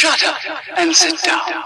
Shut up and sit down.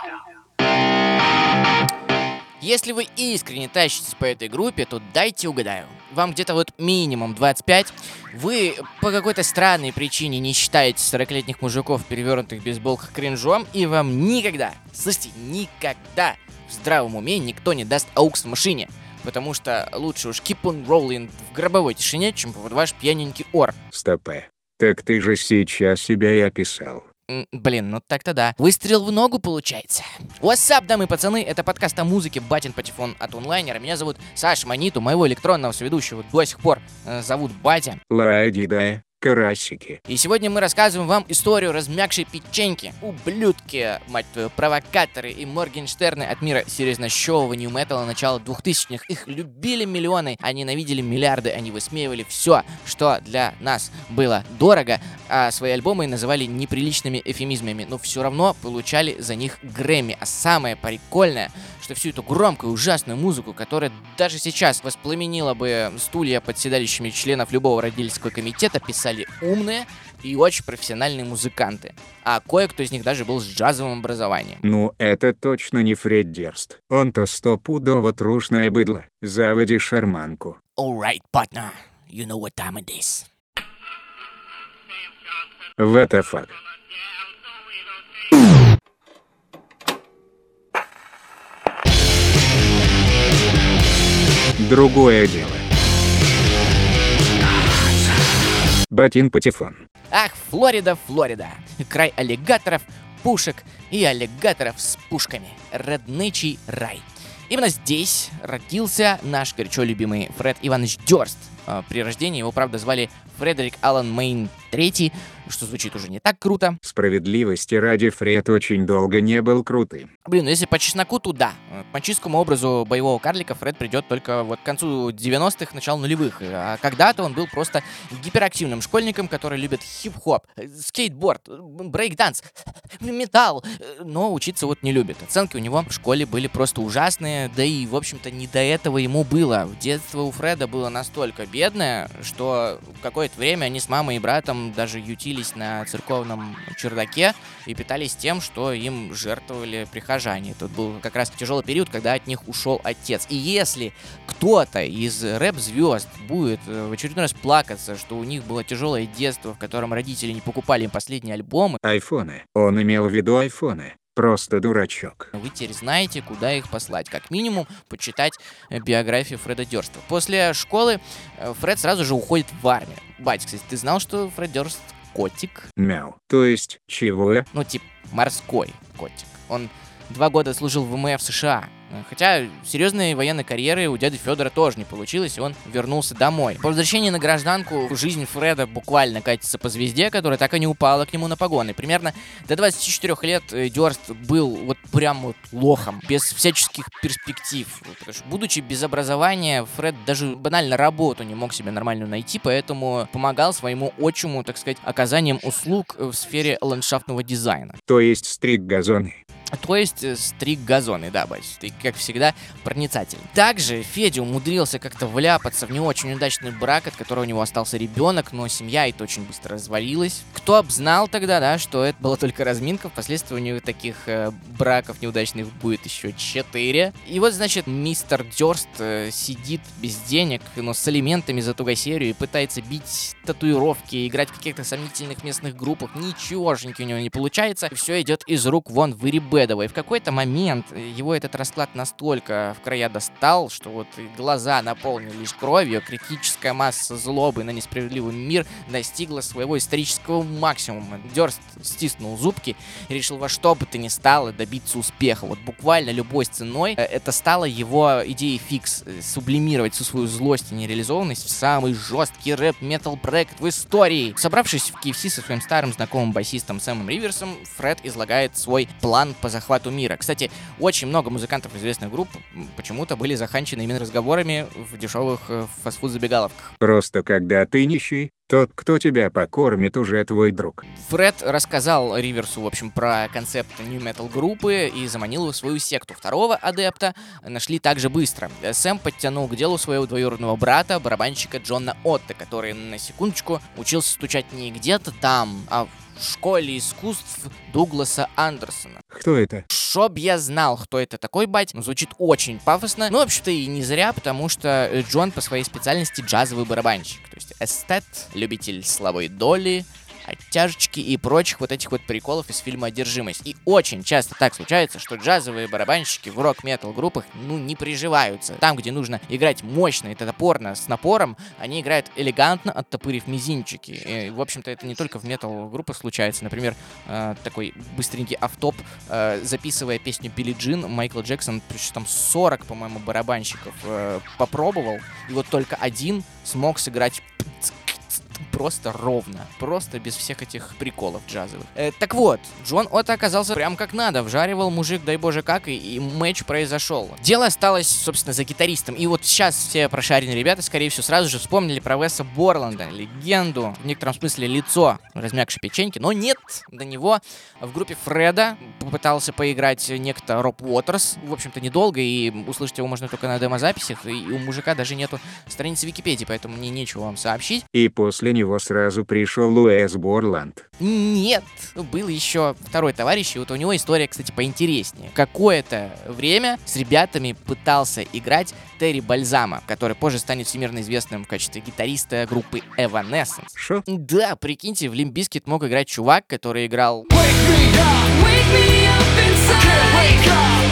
Если вы искренне тащитесь по этой группе, то дайте угадаю. Вам где-то вот минимум 25. Вы по какой-то странной причине не считаете 40-летних мужиков, перевернутых в бейсболках кринжом, и вам никогда, слышите, никогда в здравом уме никто не даст аукс в машине. Потому что лучше уж keep on rolling в гробовой тишине, чем под ваш пьяненький ор. Стопе. Так ты же сейчас себя и описал. Блин, ну так-то да. Выстрел в ногу получается. Up, дамы и пацаны? Это подкаст о музыке «Батин Патефон» от онлайнера. Меня зовут Саша Маниту, моего электронного соведущего до сих пор э, зовут Батя. Лади да, карасики. И сегодня мы рассказываем вам историю размягшей печеньки. Ублюдки, мать твою, провокаторы и Моргенштерны от мира серьезно-щевого нью-металла начала 2000-х. Их любили миллионы, а ненавидели миллиарды. Они высмеивали все, что для нас было дорого, а свои альбомы называли неприличными эфемизмами, но все равно получали за них Грэмми. А самое прикольное, что всю эту громкую, ужасную музыку, которая даже сейчас воспламенила бы стулья под седалищами членов любого родительского комитета, писали умные и очень профессиональные музыканты. А кое-кто из них даже был с джазовым образованием. Ну это точно не Фред Дерст. Он-то стопудово трушное быдло. Заводи шарманку. Alright, partner, you know what time it is. What the fuck? Другое дело. Батин Патефон. Ах, Флорида, Флорида. Край аллигаторов, пушек и аллигаторов с пушками. Роднычий рай. Именно здесь родился наш горячо любимый Фред Иванович Дёрст. А, При рождении его, правда, звали Фредерик Аллан Мейн III, что звучит уже не так круто. Справедливости ради Фред очень долго не был крутым. Блин, ну если по чесноку, то да. По чистому образу боевого карлика Фред придет только вот к концу 90-х, начало нулевых. А когда-то он был просто гиперактивным школьником, который любит хип-хоп, скейтборд, брейк-данс, металл, но учиться вот не любит. Оценки у него в школе были просто ужасные, да и, в общем-то, не до этого ему было. Детство у Фреда было настолько бедное, что какое-то время они с мамой и братом даже ютились на церковном чердаке и питались тем, что им жертвовали прихожане. Тут был как раз тяжелый период, когда от них ушел отец. И если кто-то из рэп-звезд будет э, в очередной раз плакаться, что у них было тяжелое детство, в котором родители не покупали им последние альбомы, Айфоны. Он имел в виду айфоны. Просто дурачок. вы теперь знаете, куда их послать. Как минимум, почитать э, биографию Фреда Дёрста. После школы э, Фред сразу же уходит в армию. Бать, кстати, ты знал, что Фред Дёрст котик? Мяу. То есть, чего? Ну, типа, морской котик. Он два года служил в ВМФ США. Э, Хотя серьезной военной карьеры у дяди Федора тоже не получилось, и он вернулся домой. По возвращении на гражданку жизнь Фреда буквально катится по звезде, которая так и не упала к нему на погоны. Примерно до 24 лет э, Дёрст был вот прям вот лохом, без всяческих перспектив. Будучи без образования, Фред даже банально работу не мог себе нормально найти, поэтому помогал своему отчиму, так сказать, оказанием услуг в сфере ландшафтного дизайна. То есть стриг газоны. То есть э, стриг газоны, да, бать, ты, как всегда, проницательный. Также Федя умудрился как-то вляпаться в не очень удачный брак, от которого у него остался ребенок, но семья это очень быстро развалилась. Кто б знал тогда, да, что это была только разминка, впоследствии у него таких э, браков неудачных будет еще четыре. И вот, значит, мистер Дёрст э, сидит без денег, но с алиментами за тугосерию и пытается бить татуировки, играть в каких-то сомнительных местных группах. Ничегошеньки у него не получается. Все идет из рук вон выребедово. И в какой-то момент э, его этот расклад настолько в края достал, что вот глаза наполнились кровью, критическая масса злобы на несправедливый мир достигла своего исторического максимума. Дёрст стиснул зубки и решил во что бы то ни стало добиться успеха. Вот буквально любой ценой э, это стало его идеей фикс э, сублимировать всю свою злость и нереализованность в самый жесткий рэп-метал проект в истории. Собравшись в KFC со своим старым знакомым басистом Сэмом Риверсом, Фред излагает свой план по захвату мира. Кстати, очень много музыкантов известных групп почему-то были заханчены именно разговорами в дешевых э, фастфуд-забегаловках. Просто когда ты нищий, тот, кто тебя покормит, уже твой друг. Фред рассказал Риверсу, в общем, про концепт New Metal группы и заманил его в свою секту. Второго адепта нашли также быстро. Сэм подтянул к делу своего двоюродного брата, барабанщика Джона Отта, который, на секундочку, учился стучать не где-то там, а школе искусств Дугласа Андерсона. Кто это? Чтоб я знал, кто это такой, бать. Ну, звучит очень пафосно. Ну, вообще-то и не зря, потому что э, Джон по своей специальности джазовый барабанщик. То есть эстет, любитель слабой доли, оттяжечки и прочих вот этих вот приколов из фильма «Одержимость». И очень часто так случается, что джазовые барабанщики в рок-метал группах, ну, не приживаются. Там, где нужно играть мощно и топорно, с напором, они играют элегантно, оттопырив мизинчики. И, в общем-то, это не только в метал группах случается. Например, э, такой быстренький автоп, э, записывая песню Билли Джин, Майкл Джексон, там 40, по-моему, барабанщиков э, попробовал, и вот только один смог сыграть просто ровно. Просто без всех этих приколов джазовых. Э, так вот, Джон Отто оказался прям как надо. Вжаривал мужик, дай боже как, и, и матч произошел. Дело осталось, собственно, за гитаристом. И вот сейчас все прошаренные ребята, скорее всего, сразу же вспомнили про Веса Борланда, легенду, в некотором смысле лицо размягшей печеньки. Но нет, до него в группе Фреда попытался поиграть некто Роб Уотерс. В общем-то, недолго, и услышать его можно только на демозаписях. И у мужика даже нету страницы Википедии, поэтому мне нечего вам сообщить. И после него сразу пришел Уэс Борланд. Нет, был еще второй товарищ, и вот у него история, кстати, поинтереснее. Какое-то время с ребятами пытался играть Терри Бальзама, который позже станет всемирно известным в качестве гитариста группы Evanescence. Шо? Да, прикиньте, в Limp Bizkit мог играть чувак, который играл... Wake me up inside. Wake me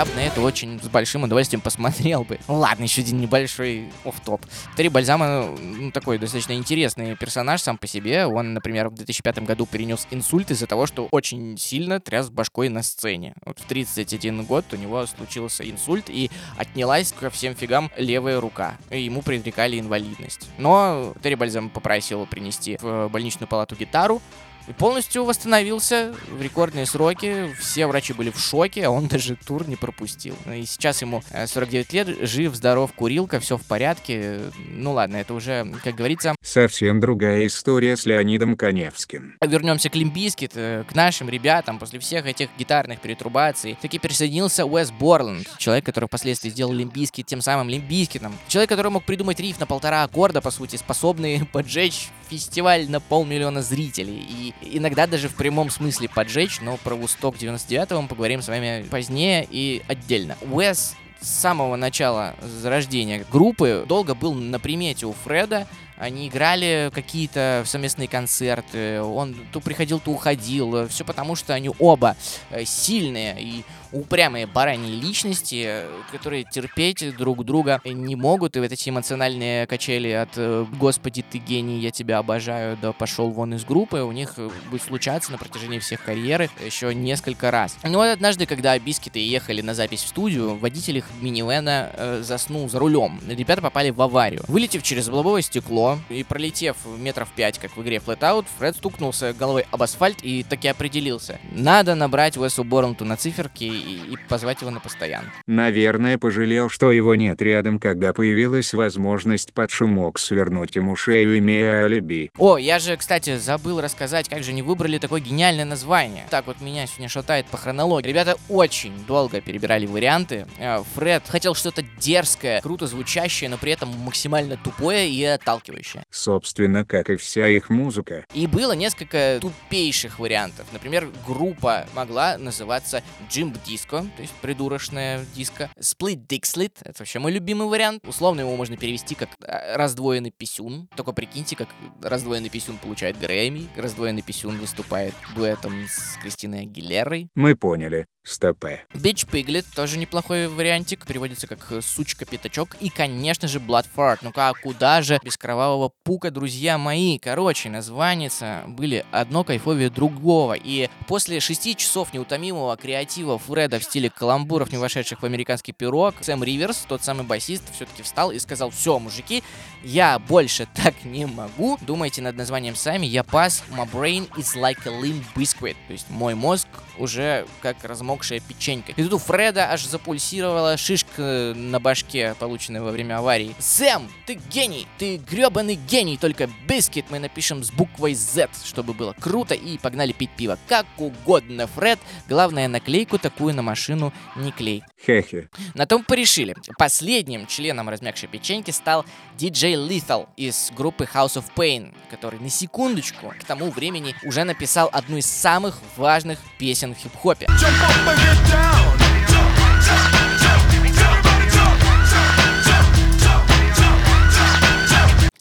Я бы на это очень с большим удовольствием посмотрел бы. Ладно, еще один небольшой оф-топ. Терри Бальзама, ну, такой достаточно интересный персонаж сам по себе. Он, например, в 2005 году перенес инсульт из-за того, что очень сильно тряс башкой на сцене. Вот в 31 год у него случился инсульт, и отнялась ко всем фигам левая рука. И ему предрекали инвалидность. Но Терри Бальзам попросил принести в больничную палату гитару, и полностью восстановился в рекордные сроки. Все врачи были в шоке, а он даже тур не пропустил. И сейчас ему э, 49 лет, жив, здоров, курилка, все в порядке. Ну ладно, это уже, как говорится, Совсем другая история с Леонидом Каневским. вернемся к Limp Bizkit, к нашим ребятам. После всех этих гитарных перетрубаций таки присоединился Уэс Борланд, человек, который впоследствии сделал Limp Bizkit тем самым Limp Bizkit ом. Человек, который мог придумать риф на полтора аккорда, по сути, способный поджечь фестиваль на полмиллиона зрителей. И иногда даже в прямом смысле поджечь, но про Woodstock 99 мы поговорим с вами позднее и отдельно. Уэс с самого начала зарождения группы долго был на примете у Фреда. Они играли какие-то совместные концерты. Он то приходил, то уходил. Все потому, что они оба э, сильные и упрямые бараньи личности, э, которые терпеть друг друга не могут. И вот эти эмоциональные качели от э, «Господи, ты гений, я тебя обожаю», да пошел вон из группы, у них э, будет случаться на протяжении всех карьеры еще несколько раз. Но вот однажды, когда Бискеты ехали на запись в студию, водитель их минивэна э, заснул за рулем. Ребята попали в аварию. Вылетев через лобовое стекло и пролетев метров пять, как в игре Flatout, Фред стукнулся головой об асфальт и таки определился. Надо набрать Уэсу Борланту на циферки и, и позвать его на постоянку. Наверное, пожалел, что его нет рядом, когда появилась возможность под шумок свернуть ему шею, имея алиби. О, я же, кстати, забыл рассказать, как же не выбрали такое гениальное название. Так вот меня сегодня шатает по хронологии. Ребята очень долго перебирали варианты. Э, Фред хотел что-то дерзкое, круто звучащее, но при этом максимально тупое и отталкивающее. Собственно, как и вся их музыка. И было несколько тупейших вариантов. Например, группа могла называться Jimp Disco, то есть придурочная диско. Split Dixlit, это вообще мой любимый вариант. Условно его можно перевести как э, раздвоенный писюн. Только прикиньте, как раздвоенный писюн получает Грэмми, раздвоенный писюн выступает дуэтом с Кристиной Агилерой. Мы поняли. Стопе. Bitch Piglet тоже неплохой вариантик, переводится как э, сучка-пятачок. И, конечно же, Blood Fart. Ну как, куда же без кровавого пука, друзья мои? Короче, названица были одно кайфовее другого. И после шести часов неутомимого креатива Фреда в стиле каламбуров, не вошедших в американский пирог, Сэм Риверс, тот самый басист, все-таки встал и сказал, все, мужики, я больше так не могу. Думайте над названием сами, я пас, my brain is like a limp biscuit. То есть мой мозг уже как размокшая печенька. И тут у Фреда аж запульсировала шишка на башке, полученная во время аварии. Сэм, ты гений! Ты гребаный гений! Только бискет мы напишем с буквой Z, чтобы было круто, и погнали пить пиво. Как угодно, Фред. Главное, наклейку такую на машину не клей. Хе-хе. На том порешили. Последним членом размягшей печеньки стал DJ Lethal из группы House of Pain, который на секундочку к тому времени уже написал одну из самых важных песен в хип-хопе.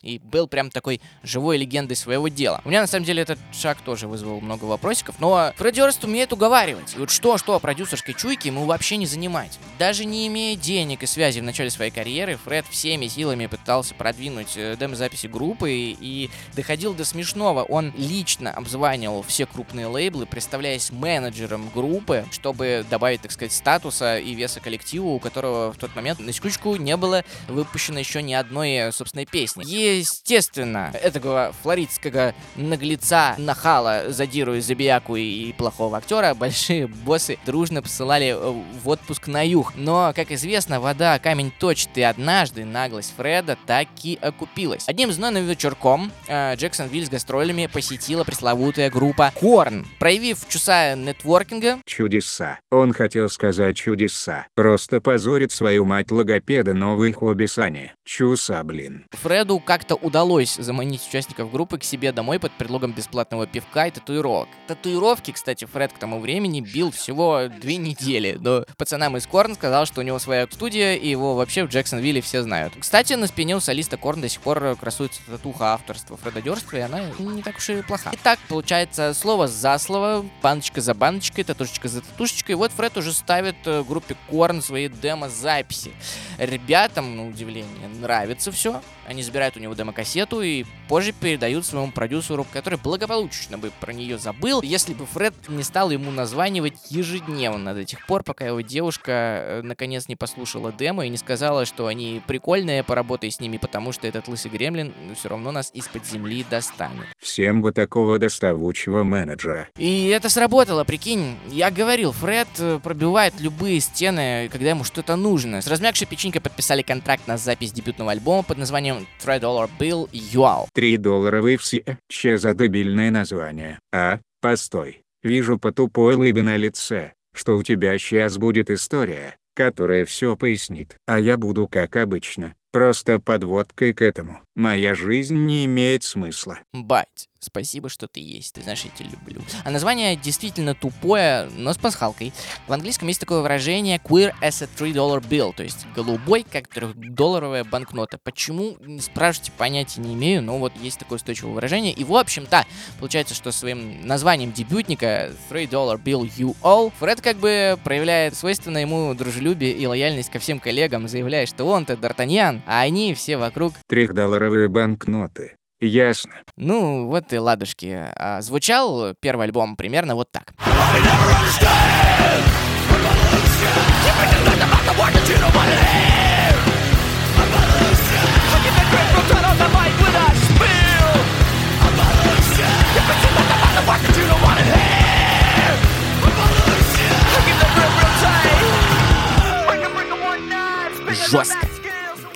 И был прям такой живой легендой своего дела. У меня на самом деле этот шаг тоже вызвал много вопросиков, но Фредди Орст умеет уговаривать. И вот что-что продюсерской чуйки ему вообще не занимать. Даже не имея денег и связи в начале своей карьеры, Фред всеми силами пытался продвинуть э, демо-записи группы и, и доходил до смешного. Он лично обзванивал все крупные лейблы, представляясь менеджером группы, чтобы добавить, так сказать, статуса и веса коллективу, у которого в тот момент, на секундочку, не было выпущено еще ни одной собственной песни. Естественно, этого флоридского наглеца, нахала, задиру, забияку и плохого актера большие боссы дружно посылали в отпуск на юг. Но, как известно, вода камень точит, и однажды наглость Фреда так и окупилась. Одним знойным вечерком э, Джексонвиль с гастролями посетила пресловутая группа Корн. Проявив чуса нетворкинга, Чудеса. Он хотел сказать чудеса. Просто позорит свою мать логопеда новый хобби Сани. Чуса, блин. Фреду как-то удалось заманить участников группы к себе домой под предлогом бесплатного пивка и татуировок. Татуировки, кстати, Фред к тому времени бил всего две недели, но пацанам из Корн сказал, что у него своя студия, и его вообще в Джексонвилле все знают. Кстати, на спине у солиста Корн до сих пор красуется татуха авторства Фреда Дёрства, и она не так уж и плоха. Итак, получается, слово за слово, баночка за баночкой, татушечка за татушечкой, вот Фред уже ставит э, группе Корн свои демо-записи. Ребятам, на удивление, нравится все. Они забирают у него демо-кассету и позже передают своему продюсеру, который благополучно бы про нее забыл, если бы Фред не стал ему названивать ежедневно до тех пор, пока его девушка э, наконец не послушала демо и не сказала, что они прикольные, поработай с ними, потому что этот лысый гремлин все равно нас из-под земли достанет. Всем бы такого доставучего менеджера. И это сработало, прикинь. Я говорил, Фред э, пробивает любые стены, когда ему что-то нужно. С размягшей печенькой подписали контракт на запись дебютного альбома под названием Three Dollar Bill UAL. Три долларовые все. Че за дебильное название? А, постой. Вижу по тупой лыбе на лице, что у тебя сейчас будет история, которая все пояснит. А я буду как обычно, просто подводкой к этому. Моя жизнь не имеет смысла. Бать, спасибо, что ты есть. Ты знаешь, я тебя люблю. А название действительно тупое, но с пасхалкой. В английском есть такое выражение queer as a 3-dollar bill, то есть голубой, как трехдолларовая банкнота. Почему, не спрашивайте, понятия не имею, но вот есть такое устойчивое выражение. И, в общем-то, получается, что своим названием дебютника 3-dollar bill you all, Фред как бы проявляет свойственное ему дружелюбие и лояльность ко всем коллегам, заявляя, что он-то Д'Артаньян, а они все вокруг Трехдолларовые банкноты. Ясно. Ну, вот и ладушки. А, звучал первый альбом примерно вот так. Жестко.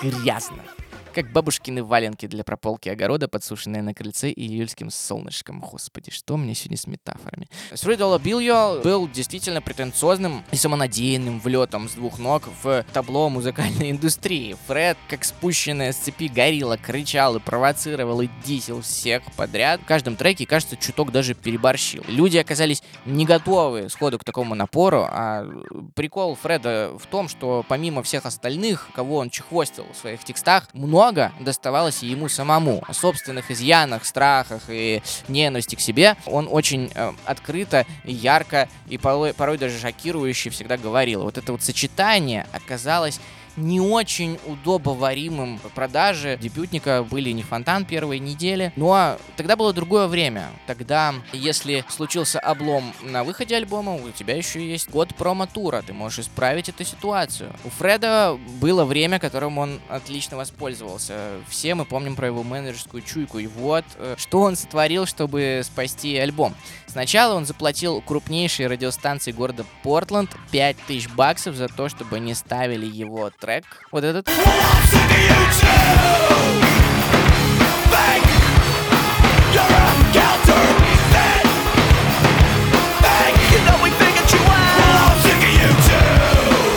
Грязно. Как бабушкины валенки для прополки огорода, подсушенные на крыльце июльским солнышком. Господи, что мне сегодня с метафорами? Dollar Bill был действительно претенциозным и самонадеянным влетом с двух ног в табло музыкальной индустрии. Фред, как спущенная с цепи горилла, кричал и провоцировал и дисел всех подряд. В каждом треке, кажется, чуток даже переборщил. Люди оказались не готовы сходу к такому напору, а прикол Фреда в том, что помимо всех остальных, кого он чехвостил в своих текстах, много доставалось и ему самому. О собственных изъянах, страхах и ненависти к себе он очень э, открыто, ярко и порой, порой даже шокирующе всегда говорил. Вот это вот сочетание оказалось не очень удобоваримым в продаже. Дебютника были не фонтан первой недели. Но тогда было другое время. Тогда, если случился облом на выходе альбома, у тебя еще есть год промо-тура. Ты можешь исправить эту ситуацию. У Фреда было время, которым он отлично воспользовался. Все мы помним про его менеджерскую чуйку. И вот, э, что он сотворил, чтобы спасти альбом. Сначала он заплатил крупнейшей радиостанции города Портленд 5000 баксов за то, чтобы они ставили его трек. Вот этот.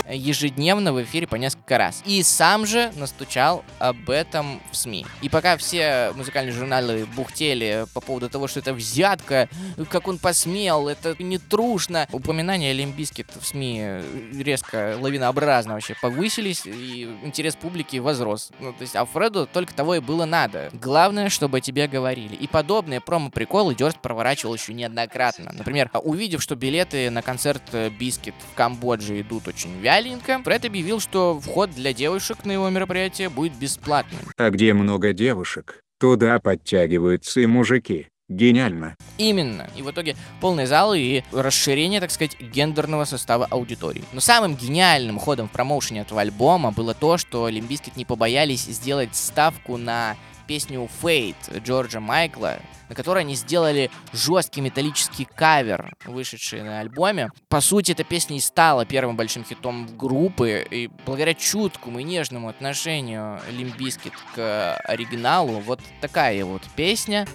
Ежедневно в эфире по несколько раз. И сам же настучал об этом в СМИ. И пока все музыкальные журналы бухтели по поводу того, что это взятка, как он посмел, это не трушно, упоминания Limp Bizkit в СМИ резко, лавинообразно вообще повысились, и интерес публики возрос. Ну, то есть, а Фреду только того и было надо. Главное, чтобы о тебе говорили. И подобные промо-приколы Дёрст проворачивал еще неоднократно. Например, увидев, что билеты на концерт э, Bizkit в Камбодже идут очень вяленько, Фред объявил, что вход для девушек на его мероприятие будет бесплатным. А где много девушек, туда подтягиваются и мужики. Гениально. Именно. И в итоге полные залы и расширение, так сказать, гендерного состава аудитории. Но самым гениальным ходом в промоушене этого альбома было то, что Limp Bizkit не побоялись сделать ставку на песню Faith Джорджа Майкла, на которой они сделали жесткий металлический кавер, вышедший на альбоме. По сути, эта песня и стала первым большим хитом группы, и благодаря чуткому и нежному отношению Limp Bizkit к оригиналу, вот такая вот песня.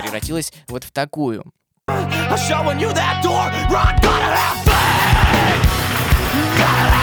Превратилась вот в такую. I'm showing you that door. Run, gotta have faith. Gotta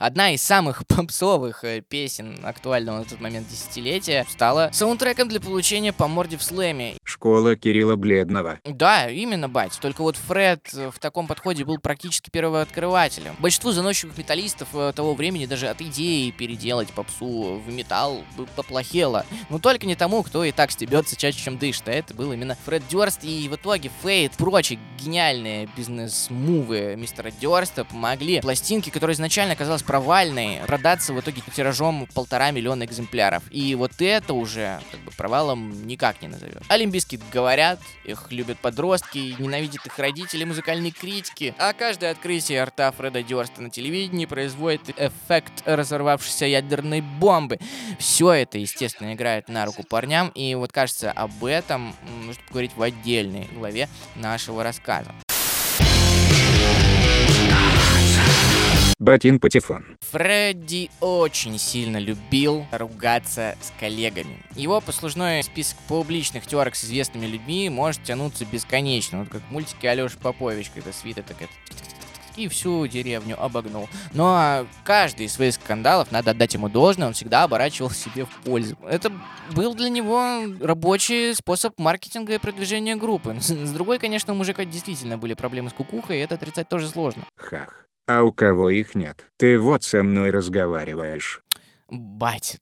Одна из самых попсовых э, песен актуального на тот момент десятилетия стала саундтреком для получения по морде в слэме. Школа Кирилла Бледного. Да, именно, бать. Только вот Фред э, в таком подходе был практически первооткрывателем. Большинству заносчивых металлистов э, того времени даже от идеи переделать попсу в металл поплохело. Но только не тому, кто и так стебется чаще, чем дышит. А это был именно Фред Дёрст. И в итоге Фейт, прочие гениальные бизнес-мувы мистера Дёрста помогли пластинке, которая изначально казалась провальной, продаться в итоге тиражом полтора миллиона экземпляров. И вот это уже как бы провалом никак не назовешь. Олимпийские говорят, их любят подростки, ненавидят их родители, музыкальные критики. А каждое открытие рта Фреда Дёрста на телевидении производит эффект разорвавшейся ядерной бомбы. Все это, естественно, играет на руку парням, и вот кажется, об этом нужно поговорить в отдельной главе нашего рассказа. Батин Патефон. Фредди очень сильно любил ругаться с коллегами. Его послужной список публичных терок с известными людьми может тянуться бесконечно. Вот как в мультике Алёша Попович, когда свита такая и всю деревню обогнул. Но каждый из своих скандалов, надо отдать ему должное, он всегда оборачивал себе в пользу. Это был для него рабочий способ маркетинга и продвижения группы. С другой, конечно, у мужика действительно были проблемы с кукухой, и это отрицать тоже сложно. Хах. А у кого их нет? Ты вот со мной разговариваешь. Бать,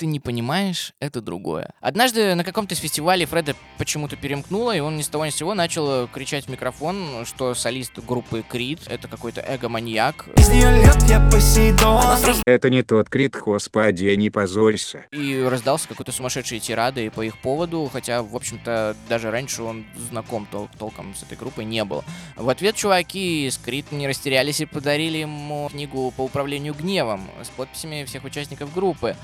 ты не понимаешь, это другое. Однажды на каком-то из фестивалей Фреда почему-то перемкнуло, и он ни с того ни с сего начал кричать в микрофон, что солист группы Крид — это какой-то эго-маньяк. Это не тот Creed, господи, не позорься. И разразился какой-то сумасшедший тирадой по их поводу, хотя, в общем-то, даже раньше он знаком тол- толком с этой группой не был. В ответ чуваки из Creed не растерялись и подарили ему книгу по управлению гневом с подписями всех участников группы.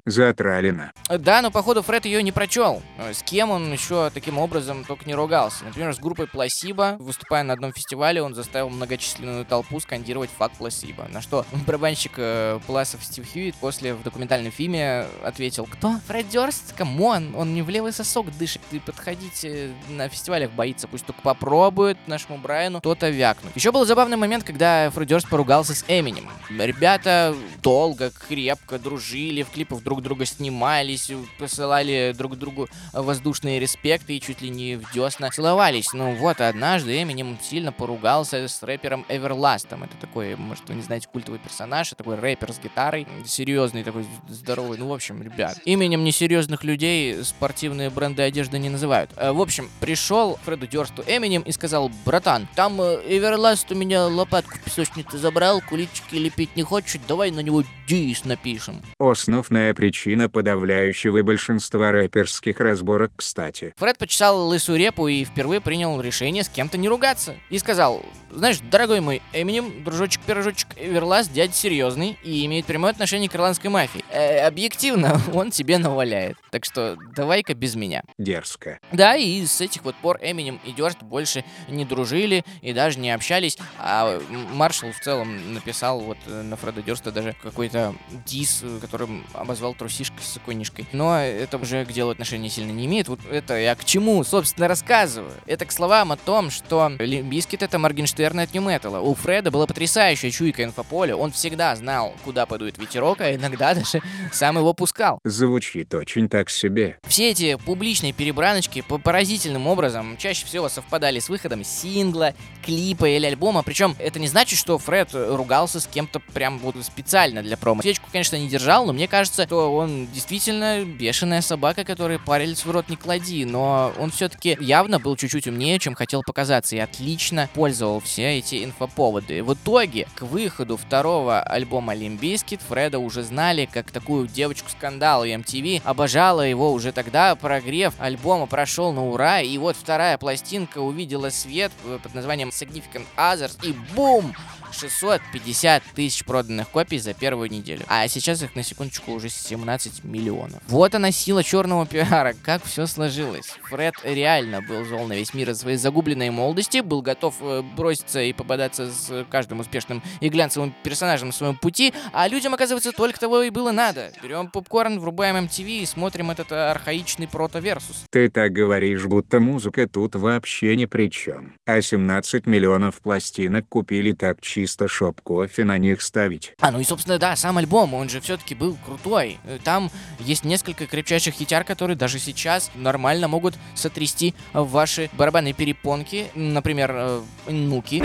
Затроллено. Да, но походу Фред ее не прочел. С кем он еще таким образом только не ругался. Например, с группой Пласиба, выступая на одном фестивале, он заставил многочисленную толпу скандировать fuck Placebo. На что барабанщик э, Пласов Стив Хьюитт после в документальном фильме ответил, кто? Фред Дёрст? Come on, он мне в левый сосок дышит. Да и подходить на фестивалях боится, пусть только попробует нашему Брайану кто-то вякнуть. Еще был забавный момент, когда Фред Дёрст поругался с Эминем. Ребята долго, крепко дружили, в клипах друг друга снимались, посылали друг другу воздушные респекты и чуть ли не в десна целовались. Ну вот, однажды Эминем сильно поругался с рэпером Эверластом. Это такой, может, вы не знаете, культовый персонаж, такой рэпер с гитарой, серьезный такой, здоровый. Ну, в общем, ребят, именем несерьезных людей спортивные бренды одежды не называют. Э, В общем, пришел Фреду Дёрсту Эминем и сказал, братан, там э, Эверласт у меня лопатку в песочнице забрал, куличики лепить не хочет, давай на него дис напишем. Основная причина подавляющего большинства рэперских разборок, кстати. Фред почесал лысую репу и впервые принял решение с кем-то не ругаться. И сказал, знаешь, дорогой мой Эминем, дружочек-пирожочек, Эверласт дядя серьезный и имеет прямое отношение к ирландской мафии. Э, объективно, он тебе наваляет. Так что давай-ка без меня. Дерзко. Да, и с этих вот пор Эминем и Дёрст больше не дружили и даже не общались. А М- Маршалл в целом написал вот на Фреда Дёрста даже какой-то diss, которым обозвал трусишкой-сыкунишкой. Но это уже к делу отношения сильно не имеет. Вот это я к чему, собственно, рассказываю. Это к словам о том, что Limp Bizkit это Моргенштерн от nu metal а. У Фреда была потрясающая чуйка инфополя. Он всегда знал, куда подует ветерок, а иногда даже сам его пускал. Звучит очень так себе. Все эти публичные перебраночки по поразительным образом чаще всего совпадали с выходом сингла, клипа или альбома. Причем это не значит, что Фред ругался с кем-то прям вот специально для промо. Свечку, конечно, не держал, но мне кажется, что он действительно бешеная собака, которой палец в рот не клади. Но он все-таки явно был чуть-чуть умнее, чем хотел показаться, и отлично пользовал все эти инфоповоды. В итоге, к выходу второго альбома Limp Bizkit Фреда уже знали как такую девочку-скандал, и MTV обожала его уже тогда. Прогрев альбома прошел на ура, и вот вторая пластинка увидела свет э, под названием Significant Other, и бум! 650 тысяч проданных копий за первую неделю. А сейчас их на секундочку уже 17 миллионов. Вот она сила черного пиара, как все сложилось. Фред реально был зол на весь мир из своей загубленной молодости, был готов э, броситься и пободаться с каждым успешным и глянцевым персонажем на своем пути, а людям, оказывается, только того и было надо. Берем попкорн, врубаем MTV и смотрим этот э, архаичный прото- Versus. Ты так говоришь, будто музыка тут вообще ни при чем. А 17 миллионов пластинок купили так чисто, чтоб кофе на них ставить. А, ну и, собственно, да, сам альбом, он же все-таки был крутой. Э, Там есть несколько крепчайших хитяр, которые даже сейчас нормально могут сотрясти ваши барабанные перепонки. Например, э, Нуки.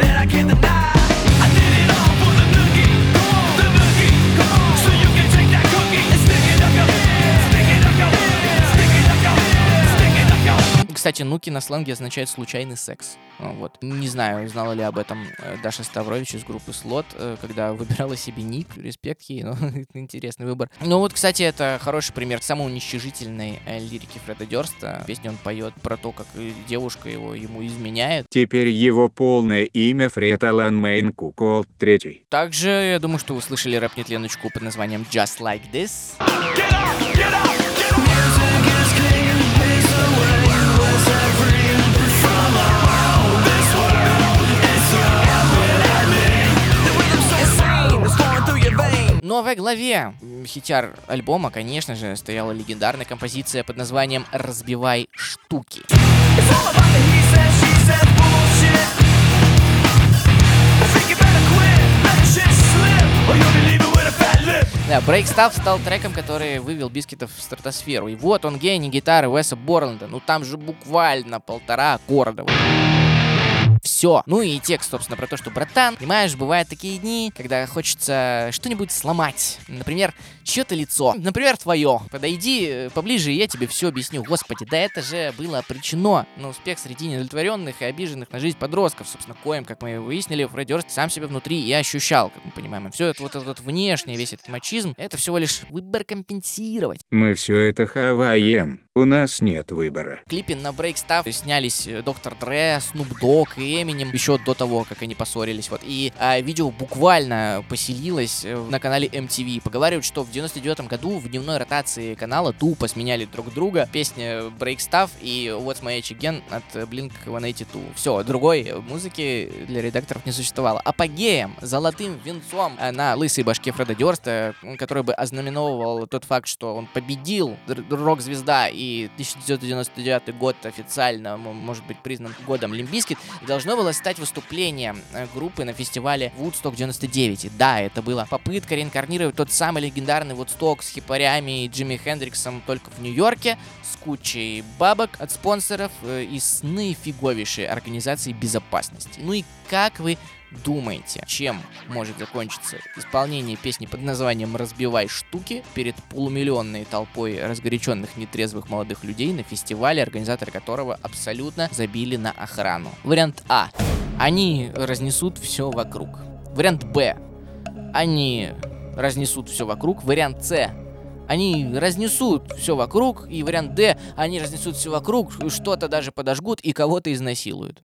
Кстати, Нуки на сленге означает случайный секс. А, Вот. Не знаю, знала ли об этом э, Даша Ставрович из группы Слот, э, когда выбирала себе ник. Респект ей, но интересный выбор. Ну вот, кстати, это хороший пример самой уничтожительной э, лирики Фреда Дёрста. Песню он поет про то, как девушка его ему изменяет. Теперь его полное имя Фред Алан Мейн Кукол III. Также, я думаю, что вы слышали рэп-нетленочку под названием Just Like This. Но во главе хитяр альбома, конечно же, стояла легендарная композиция под названием «Разбивай штуки». Да, Break Stuff стал треком, который вывел Бискетов в стратосферу. И вот он гений гитары Уэса Борланда. Ну там же буквально полтора аккорда. Все. Ну и текст, собственно, про то, что, братан, понимаешь, бывают такие дни, когда хочется что-нибудь сломать. Например, чье-то лицо. Например, твое. Подойди э, поближе, и я тебе все объясню. Господи, да это же было обречено на успех среди неудовлетворенных и обиженных на жизнь подростков. Собственно, коем, как мы выяснили, Фредди сам себя внутри и ощущал, как мы понимаем. И все это вот этот внешний весь этот мачизм, это всего лишь выбор компенсировать. Мы все это хаваем. У нас нет выбора. В клипе на Break Stuff снялись э, Доктор Дре, Снуп Дог и Эминем еще до того, как они поссорились. Вот. И а, видео буквально поселилось э, на канале MTV. Поговаривают, что в 99 году в дневной ротации канала тупо сменяли друг друга песня Break Stuff и What's My Age Again от э, Blink-182. Все, другой музыки для редакторов не существовало. Апогеем, золотым венцом э, на лысой башке Фреда Дёрста, который бы ознаменовывал тот факт, что он победил, рок-звезда, и 1999 год официально может быть признан годом Limp Bizkit, должно было стать выступление э, группы на фестивале Woodstock 99. И да, это была попытка реинкарнировать тот самый легендарный Woodstock с хипарями и Джимми Хендриксом только в Нью-Йорке, с кучей бабок от спонсоров э, и с наифиговейшей организацией безопасности. Ну и как вы думаете, чем может закончиться исполнение песни под названием «Разбивай штуки» перед полумиллионной толпой разгоряченных нетрезвых молодых людей на фестивале, организаторы которого абсолютно забили на охрану? Вариант А. Они разнесут все вокруг. Вариант Б. Они разнесут все вокруг. Вариант С. Они разнесут все вокруг, и вариант Д, они разнесут все вокруг, что-то даже подожгут и кого-то изнасилуют.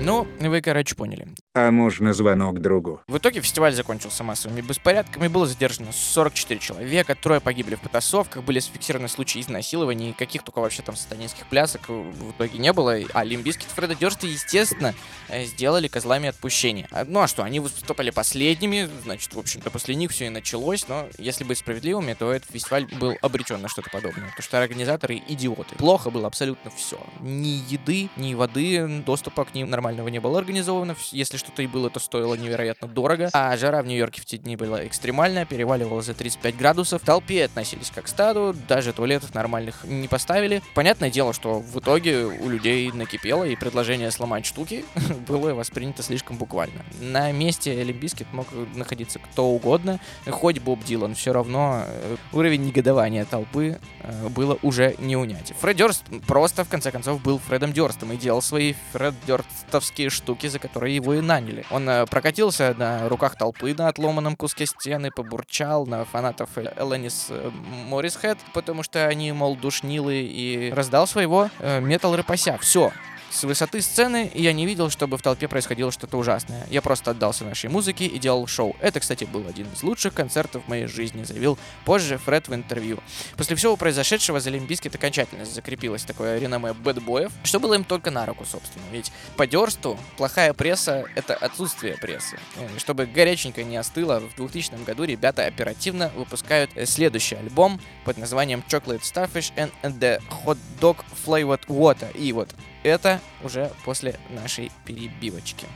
Ну, вы, короче, поняли. А можно звонок другу? В итоге фестиваль закончился массовыми беспорядками, было задержано 44 человека, трое погибли в потасовках, были зафиксированы случаи изнасилований, каких только вообще там сатанинских плясок в итоге не было, а Лимбискит Фреда естественно, э, сделали козлами отпущения. А, Ну а что, они выступали последними, значит, в общем-то, после них все и началось, но если быть справедливыми, то этот фестиваль был обречен на что-то подобное, потому что организаторы идиоты. Плохо было абсолютно все. Ни еды, ни воды, доступа к ним нормального не было организовано. Если что-то и было, то стоило невероятно дорого. А жара в Нью-Йорке в те дни была экстремальная, переваливала за 35 градусов. В толпе относились как к стаду, даже туалетов нормальных не поставили. Понятное дело, что в итоге у людей накипело, и предложение сломать штуки было воспринято слишком буквально. На месте Олимпийских мог находиться кто угодно, хоть Боб Дилан. Все равно э, уровень негодования толпы э, было уже не унять. Фред Дёрст просто, в конце концов, был Фредом Дёрстом и делал свои Фред Дёрстовские штуки, за которые его и наняли. Он э, прокатился на руках толпы на отломанном куске стены, побурчал на фанатов Э- Элэнис э, Моррисхэт, потому что они, мол, душнилы, и раздал своего э, метал-рэпася. Все. С высоты сцены я не видел, чтобы в толпе происходило что-то ужасное. Я просто отдался нашей музыке и делал шоу. Это, кстати, был один из лучших концертов в моей жизни, заявил позже Фред в интервью. После всего произошедшего за Лимбискет окончательно закрепилось такое реноме бэтбоев, что было им только на руку, собственно. Ведь по Дёрсту плохая пресса — это отсутствие прессы. Э, и Чтобы горяченько не остыло, в 2000 году ребята оперативно выпускают э, следующий альбом под названием Chocolate Starfish and the Hot Dog Flavored Water. И вот это уже после нашей перебивочки.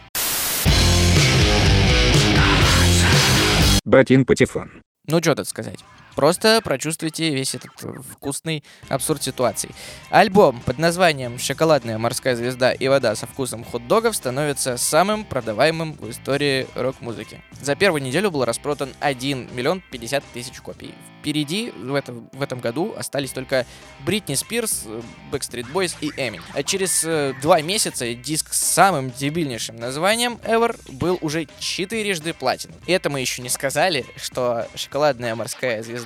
Батин Патефон. Ну, что тут сказать. Просто прочувствуйте весь этот э, вкусный абсурд ситуации. Альбом под названием «Шоколадная морская звезда и вода со вкусом хот-догов» становится самым продаваемым в истории рок-музыки. За первую неделю был распродан 1 миллион 50 тысяч копий. Впереди в этом, в этом году остались только Бритни Спирс, э, Backstreet Boys и Эми. А через э, два месяца диск с самым дебильнейшим названием Ever был уже четырежды платином. И это мы еще не сказали, что шоколадная морская звезда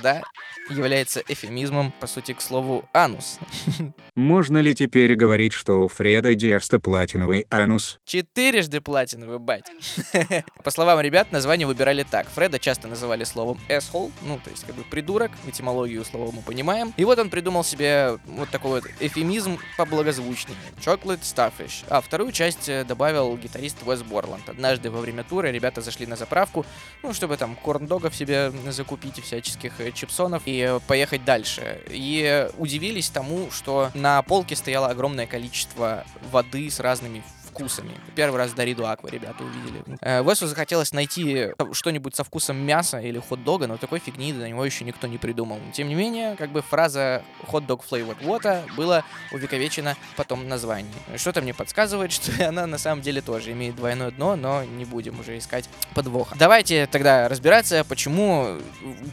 является эфемизмом, по сути, к слову, анус. Можно ли теперь говорить, что у Фреда Дерста платиновый анус? Четырежды платиновый, бать. По словам ребят, название выбирали так. Фреда часто называли словом asshole, ну, то есть как бы придурок, этимологию слова мы понимаем. И вот он придумал себе вот такой вот эфемизм поблагозвучнее. Chocolate Starfish. А вторую часть э, добавил гитарист Уэс Борланд. Однажды во время тура ребята зашли на заправку, ну, чтобы там корн-догов себе закупить и всяческих чипсонов и поехать дальше. И удивились тому, что на полке стояло огромное количество воды с разными вкусами. Первый раз Дориду Аква ребята увидели. Э, Весу захотелось найти что-нибудь со вкусом мяса или хот-дога, но такой фигни до него еще никто не придумал. Тем не менее, как бы фраза hot dog flavored water была увековечена потом в. Что-то мне подсказывает, что она на самом деле тоже имеет двойное дно, но не будем уже искать подвоха. Давайте тогда разбираться, почему,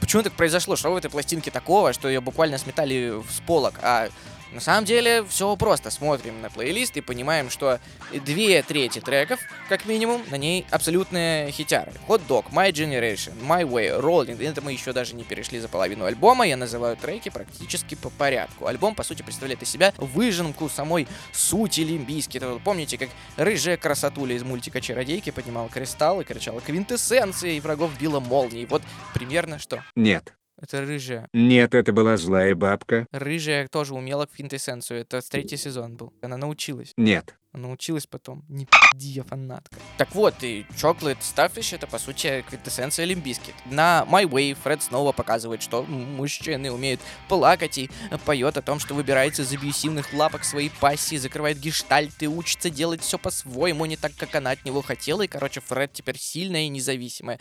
почему так произошло, что в этой пластинке такого, что ее буквально сметали с полок, а на самом деле все просто. Смотрим на плейлист и понимаем, что две трети треков, как минимум, на ней абсолютные хитяры. Hot Dog, My Generation, My Way, Rolling. Это мы еще даже не перешли за половину альбома. Я называю треки практически по порядку. Альбом, по сути, представляет из себя выжимку самой сути лимбийски. Это вот помните, как рыжая красотуля из мультика «Чародейки» поднимала кристалл и кричала «Квинтэссенция!» и врагов била молнией. Вот примерно что. Нет. Это рыжая. Нет, это была злая бабка. Рыжая тоже умела квинтэссенцию. Это с третий сезон был. Она научилась. Нет. Она научилась потом. Не пи***ди, я фанатка. Так вот, и Chocolate Starfish это, по сути, квинтэссенция Лимбискит. На My Way Фред снова показывает, что мужчины умеют плакать и поет о том, что выбирается из абьюсивных лапок своей пассии, закрывает гештальты, учится делать все по-своему, не так, как она от него хотела. И, короче, Фред теперь сильная и независимая.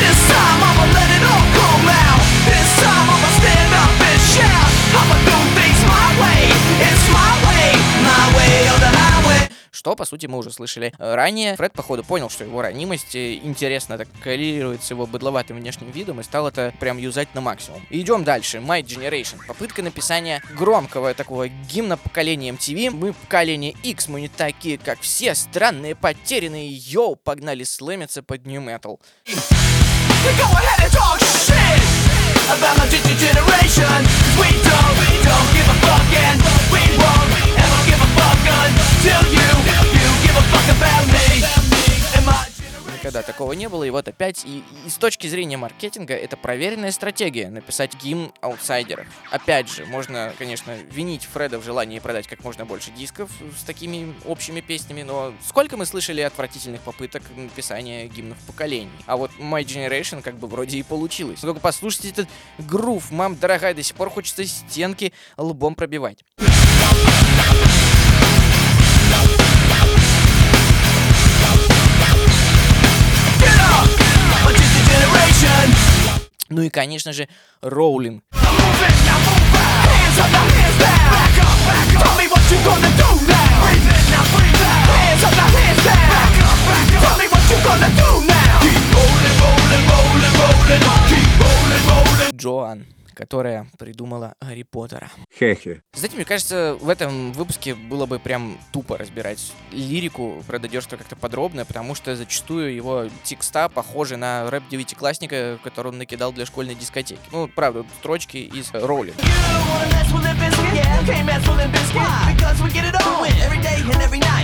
This Что, по сути, мы уже слышали э, ранее. Фред, походу, понял, что его ранимость э, интересно так коррелирует с его быдловатым внешним видом и стал это прям юзать на максимум. Идем дальше. My Generation. Попытка написания громкого такого гимна поколения MTV. Мы поколение X, мы не такие, как все. Странные, потерянные. Йоу, погнали слэмиться под New Metal. Go ahead and talk shit. about my gen- generation. we don't, don't give a fuck and we won't ever give a fuck until you, you give a fuck about me. Никогда такого не было, и вот опять, и, и с точки зрения маркетинга, это проверенная стратегия написать гимн аутсайдеров. Опять же, можно, конечно, винить Фреда в желании продать как можно больше дисков с такими общими песнями, но сколько мы слышали отвратительных попыток написания гимнов поколений. А вот My Generation как бы вроде и получилось. Но только послушайте этот грув, мам дорогая, до сих пор хочется стенки лбом пробивать. Ну и, конечно же, Роулинг. Джоан, которая придумала Гарри Поттера. Хе-хе. Знаете, мне кажется, в этом выпуске было бы прям тупо разбирать лирику продадерства как-то подробно, потому что зачастую его текста похожи на рэп девятиклассника, который он накидал для школьной дискотеки. Ну, правда, строчки из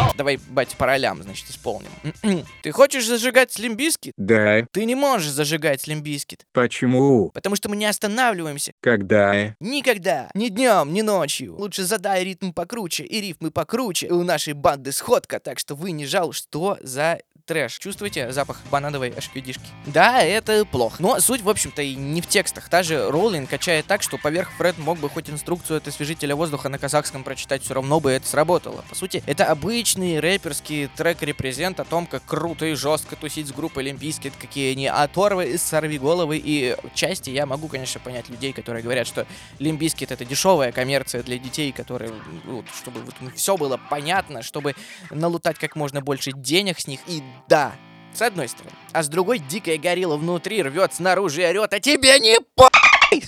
night. Давай, бать, по ролям, значит, исполним. Ты хочешь зажигать Слимбискит? Да, Ты не можешь зажигать Слимбискит, почему? потому что мы не останавливаемся. Когда? Никогда, ни днем, ни ночью. Лучше задай ритм покруче и рифмы покруче. У нашей банды сходка, так что вы не жал, что за трэш. Чувствуете запах банановой ашкюдишки? Да, это плохо. Но суть, в общем-то, и не в текстах. Та же Роллинг качает так, что поверх Фред мог бы хоть инструкцию от освежителя воздуха на казахском прочитать, все равно бы это сработало. По сути, это обычный рэперский трек-репрезент о том, как круто и жестко тусить с группой Олимпийскит, какие они оторвы, сорви головы и части я могу, конечно, понять людей, которые говорят, что Лимбискит это дешевая коммерция для детей, которые, ну, чтобы вот, все было понятно, чтобы налутать как можно больше денег с них. И да, с одной стороны. А с другой, дикая горилла внутри рвет снаружи и орет, а тебе не по...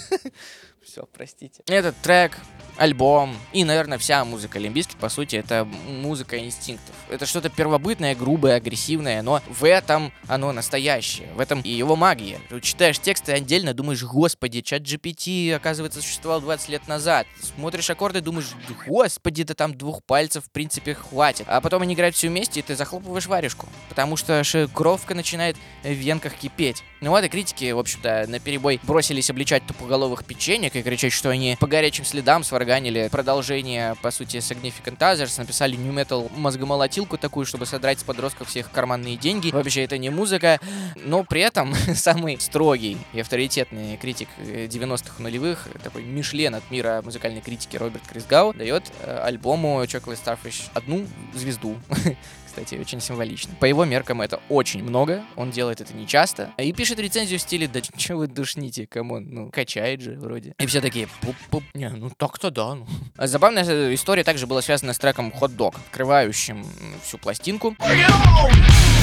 Все, простите. Этот трек, альбом и, наверное, вся музыка Лимбискит, по сути, это музыка инстинктов. Это что-то первобытное, грубое, агрессивное, но в этом оно настоящее. В этом и его магия. Ты читаешь тексты отдельно, думаешь, господи, чат GPT, оказывается, существовал 20 лет назад. Смотришь аккорды, думаешь, господи, да там двух пальцев, в принципе, хватит. А потом они играют все вместе, и ты захлопываешь варежку. Потому что шикровка начинает в венках кипеть. Ну вот и критики, в общем-то, на перебой бросились обличать тупоголовых печенек и кричать, что они по горячим следам сварганили продолжение, по сути, Significant Others, написали New Metal мозгомолотилку такую, чтобы содрать с подростков всех карманные деньги. Вообще, это не музыка, но при этом самый строгий и авторитетный критик э, 90-х нулевых, такой Мишлен от мира музыкальной критики Роберт Крисгау, дает э, альбому Chocolate Starfish одну звезду. Кстати, очень символично. По его меркам это очень много, он делает это нечасто. И пишет рецензию в стиле, да что вы душните, камон, ну, качает же вроде. И все такие, пуп-пуп, не, ну так-то да. Ну. А Забавная история также была связана с треком Dog, открывающим всю пластинку. Bring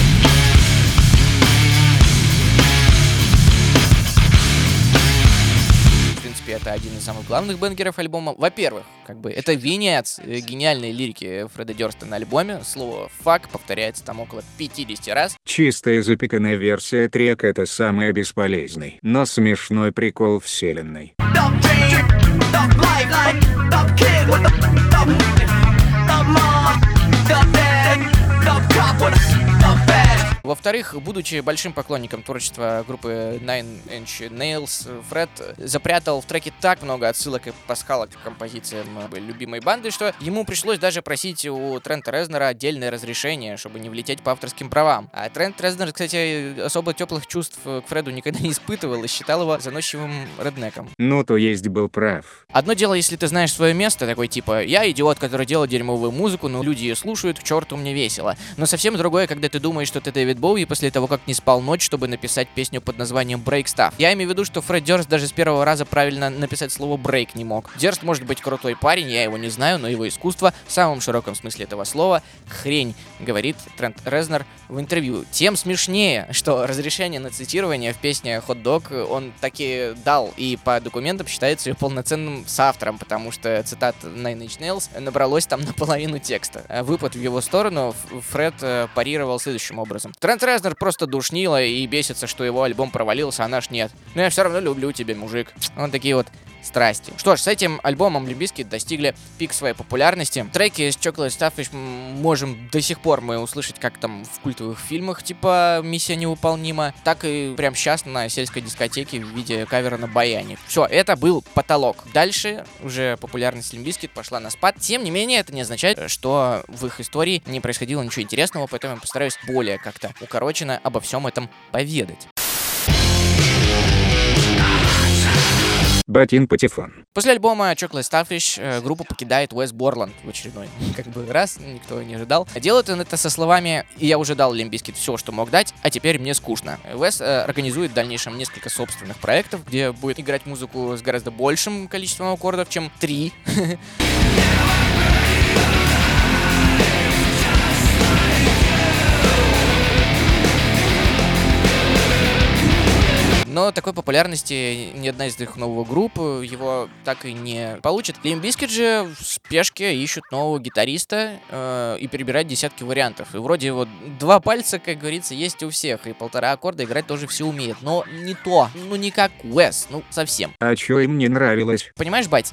принципе, это один из самых главных бенгеров альбома. Во-первых, как бы это венец э, гениальной лирики Фреда Дёрста на альбоме. Слово «фак» повторяется там около 50 раз. Чистая запеканная версия трека это самый бесполезный, но смешной прикол вселенной. Dumb dream, dumb life, like dumb kid with the dumb, dumb mom, dumb dad, dumb cop with a dumb badge. Во-вторых, будучи большим поклонником творчества группы Nine Inch Nails, Фред запрятал в треке так много отсылок и пасхалок к композициям любимой банды, что ему пришлось даже просить у Трента Резнера отдельное разрешение, чтобы не влететь по авторским правам. А Трент Резнер, кстати, особо теплых чувств к Фреду никогда не испытывал и считал его заносчивым реднеком. Ну то есть был прав. Одно дело, если ты знаешь свое место, такой типа, я идиот, который делает дерьмовую музыку, но люди ее слушают, к черту мне весело. Но совсем другое, когда ты думаешь, что ты Дэвид Боуи после того, как не спал ночь, чтобы написать песню под названием Break Stuff. Я имею в виду, что Фред Дёрст даже с первого раза правильно написать слово break не мог. Дёрст может быть крутой парень, я его не знаю, но его искусство в самом широком смысле этого слова хрень, говорит Трент Резнер в интервью. Тем смешнее, что разрешение на цитирование в песне Hot Dog он таки дал, и по документам считается ее полноценным соавтором, потому что цитат Nine Inch Nails набралось там наполовину текста. Выпад в его сторону Фред э, парировал следующим образом. Трент Резнер просто душнила и бесится, что его альбом провалился, а наш нет. Но я все равно люблю тебя, мужик. Вот такие вот страсти. Что ж, с этим альбомом Лимбиски достигли пик своей популярности. Треки с Chocolate Starfish можем до сих пор мы услышать как там в культовых фильмах, типа «Миссия невыполнима», так и прямо сейчас на сельской дискотеке в виде кавера на баяне. Все, это был потолок. Дальше уже популярность Лимбискит пошла на спад. Тем не менее, это не означает, что в их истории не происходило ничего интересного, поэтому я постараюсь более как-то укороченно обо всем этом поведать. Батин Патефон. После альбома Chocolate Starfish э, группа покидает Уэс Борланд в очередной как бы раз, никто не ожидал. Делает он это со словами «И я уже дал Лимбискит все, что мог дать, а теперь мне скучно». Уэс организует в дальнейшем несколько собственных проектов, где будет играть музыку с гораздо большим количеством аккордов, чем три. Но такой популярности ни одна из их новых групп его так и не получит. Лим Бискет же в спешке ищут нового гитариста э, и перебирать десятки вариантов. И вроде вот два пальца, как говорится, есть у всех, и полтора аккорда играть тоже все умеет. Но не то, ну не как Уэс, ну совсем. А чё им не нравилось? Понимаешь, бать,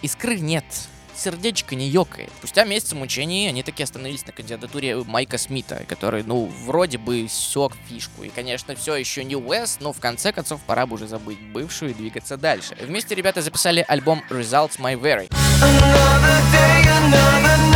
искры нет. Сердечко не ёкает. Спустя месяц мучений они таки остановились на кандидатуре Майка Смита, который, ну, вроде бы сёк фишку. И, конечно, все еще не Уэс, но в конце концов пора бы уже забыть бывшую и двигаться дальше. Вместе ребята записали альбом Results My Very. Another day, another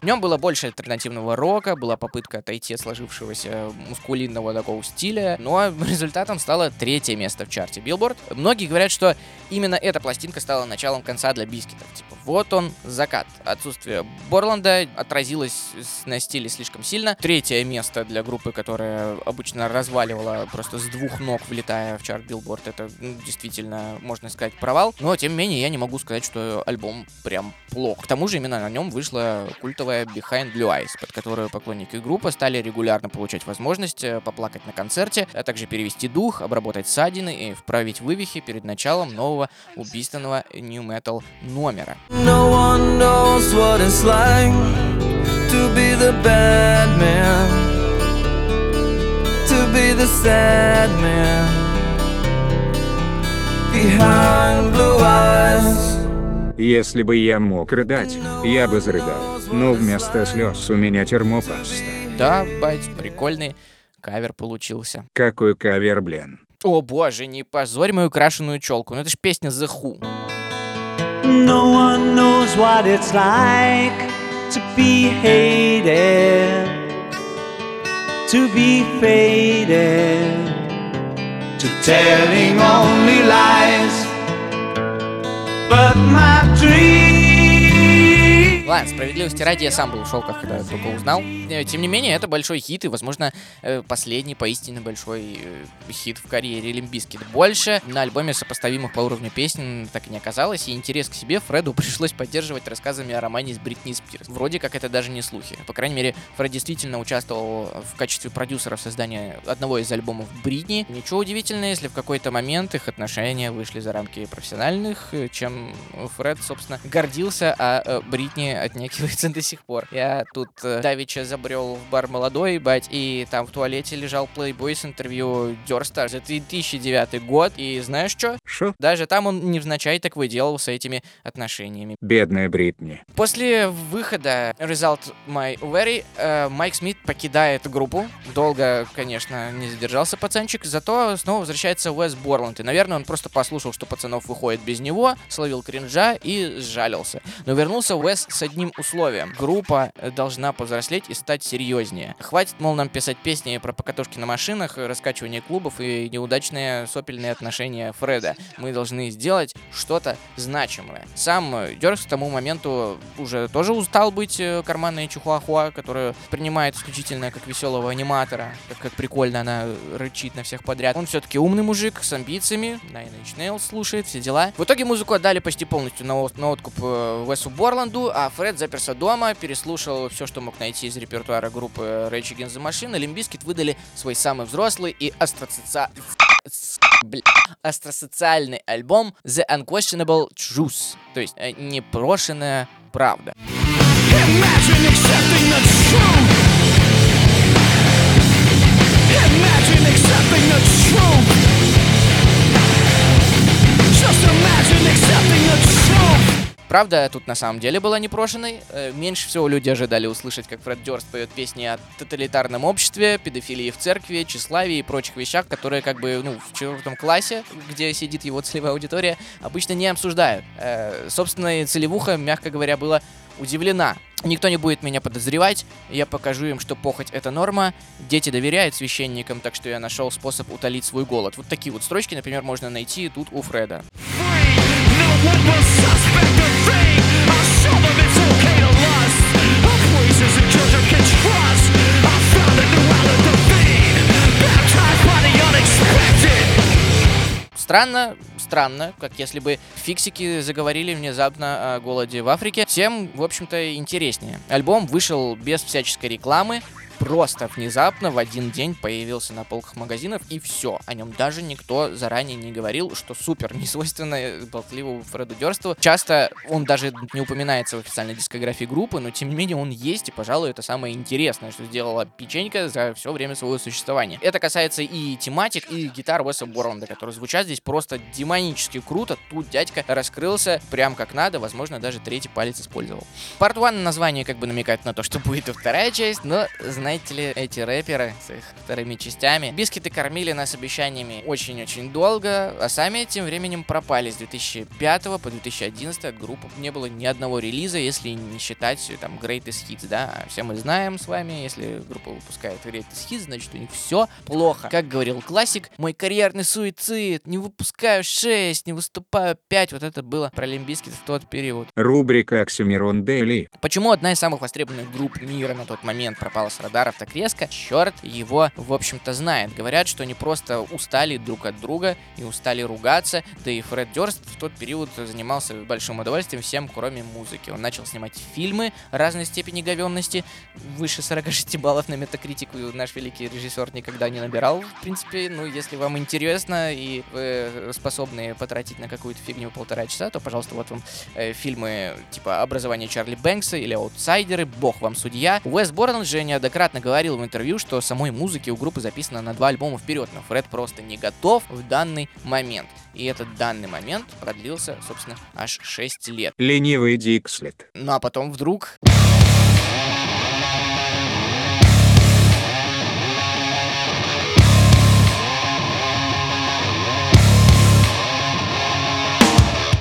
В нем было больше альтернативного рока, была попытка отойти от сложившегося мускулинного такого стиля, но результатом стало третье место в чарте Billboard. Многие говорят, что именно эта пластинка стала началом конца для Бискетов. Типа, вот он, закат. Отсутствие Борланда отразилось на стиле слишком сильно. Третье место для группы, которая обычно разваливала просто с двух ног, влетая в чарт Billboard, это ну, действительно, можно сказать, провал. Но, тем не менее, я не могу сказать, что альбом прям плох. К тому же, именно на нем вышла культовая Behind Blue Eyes, под которую поклонники группы стали регулярно получать возможность э, поплакать на концерте, а также перевести дух, обработать ссадины и вправить вывихи перед началом нового убийственного New Metal номера. No one knows what it's like to be the bad man, to be the sad man behind blue eyes. Если бы я мог рыдать, я бы зарыдал. Но вместо слез у меня термопаста. Да, бать, прикольный кавер получился. Какой кавер, блин. О боже, не позорь мою крашеную челку. Ну это ж песня The Who. No one knows what it's like to be hated, to be faded, to telling only lies. dream. Ладно, справедливости ради, я сам был в шелках, когда только узнал. Э, Тем не менее, это большой хит и, возможно, э, последний поистине большой э, хит в карьере Limp Bizkit. Больше на альбоме сопоставимых по уровню песен так и не оказалось, и интерес к себе Фреду пришлось поддерживать рассказами о романе с Бритни Спирс. Вроде как это даже не слухи. По крайней мере, Фред действительно участвовал в качестве продюсера в создании одного из альбомов Бритни. Ничего удивительного, если в какой-то момент их отношения вышли за рамки профессиональных, чем Фред, собственно, гордился, а Бритни отнекивается до сих пор. Я тут э, давеча забрел в бар молодой, бать, и там в туалете лежал Playboy с интервью Дёрста за 2009 год, и знаешь что? Шо? Даже там он невзначай так выделывался этими отношениями. Бедная Бритни. После выхода Result My Very э, Майк Смит покидает группу. Долго, конечно, не задержался пацанчик, зато снова возвращается Уэс Борланд. И, наверное, он просто послушал, что пацанов выходит без него, словил кринжа и сжалился. Но вернулся Уэс с одним условием. Группа э, должна повзрослеть и стать серьезнее. Хватит, мол, нам писать песни про покатушки на машинах, раскачивание клубов и неудачные сопельные отношения Фреда. Мы должны сделать что-то значимое. Сам э, Дёркс к тому моменту уже тоже устал быть э, карманной чухуахуа, которую принимает исключительно как веселого аниматора, как, как прикольно она рычит на всех подряд. Он все-таки умный мужик с амбициями, Nine Inch Nails слушает, все дела. В итоге музыку отдали почти полностью на, на откуп э, Уэсу Борланду, а Фред заперся дома, переслушал все, что мог найти из репертуара группы Rage Against the Machine, и Limp Bizkit выдали свой самый взрослый и с- бля- астросоциальный альбом The Unquestionable Truth, то есть э, непрошенная правда. Imagine accepting the truth. Just imagine accepting the truth. Правда, тут на самом деле была непрошенной. Э, Меньше всего люди ожидали услышать, как Фред Дёрст поет песни о тоталитарном обществе, педофилии в церкви, тщеславии и прочих вещах, которые как бы, ну, в четвертом классе, где сидит его целевая аудитория, обычно не обсуждают. Э, Собственно, целевуха, мягко говоря, была удивлена. Никто не будет меня подозревать, я покажу им, что похоть это норма, дети доверяют священникам, так что я нашел способ утолить свой голод. Вот такие вот строчки, например, можно найти тут у Фреда. No Странно, странно, как если бы фиксики заговорили внезапно о голоде в Африке. Тем, в общем-то, интереснее. Альбом вышел без всяческой рекламы, просто внезапно в один день появился на полках магазинов, и все. О нем даже никто заранее не говорил, что супер, не свойственно болтливому Фреду Дёрсту. Часто он даже не упоминается в официальной дискографии группы, но тем не менее он есть, и, пожалуй, это самое интересное, что сделала печенька за все время своего существования. Это касается и тематик, и гитар Уэса Борланда, которые звучат здесь просто демонически круто. Тут дядька раскрылся прям как надо, возможно, даже третий палец использовал. Part 1 название как бы намекает на то, что будет и вторая часть, но знаете ли, эти рэперы с их вторыми частями Bizkit ы кормили нас обещаниями очень-очень долго, а сами тем временем пропали с 2005 по 2011 от группы не было ни одного релиза, если не считать э, там Greatest Hits, да, все мы знаем с вами, если группа выпускает Greatest Hits, значит у них все плохо. Как говорил классик, мой карьерный суицид, не выпускаю 6, не выступаю 5, вот это было про Limp Bizkit в тот период. Рубрика Оксимирон Дейли. Почему одна из самых востребованных групп мира на тот момент пропала с радаров так резко? Черт его, в общем-то, знает. Говорят, что они просто устали друг от друга и устали ругаться. Да и Фред Дёрст в тот период занимался большим удовольствием всем, кроме музыки. Он начал снимать фильмы разной степени говенности. Выше 46 баллов на метакритику наш великий режиссер никогда не набирал. В принципе, ну, если вам интересно и вы способны потратить на какую-то фигню полтора часа, то, пожалуйста, вот вам э, фильмы типа «Образование Чарли Бэнкса» или «Аутсайдеры», «Бог вам судья». Уэс Борн же неоднократно говорил в интервью, что самой музыки у группы записано на два альбома вперед, но Фред просто не готов в данный момент. И этот данный момент продлился, собственно, аж 6 лет. Ленивый Дикслет. Ну а потом вдруг...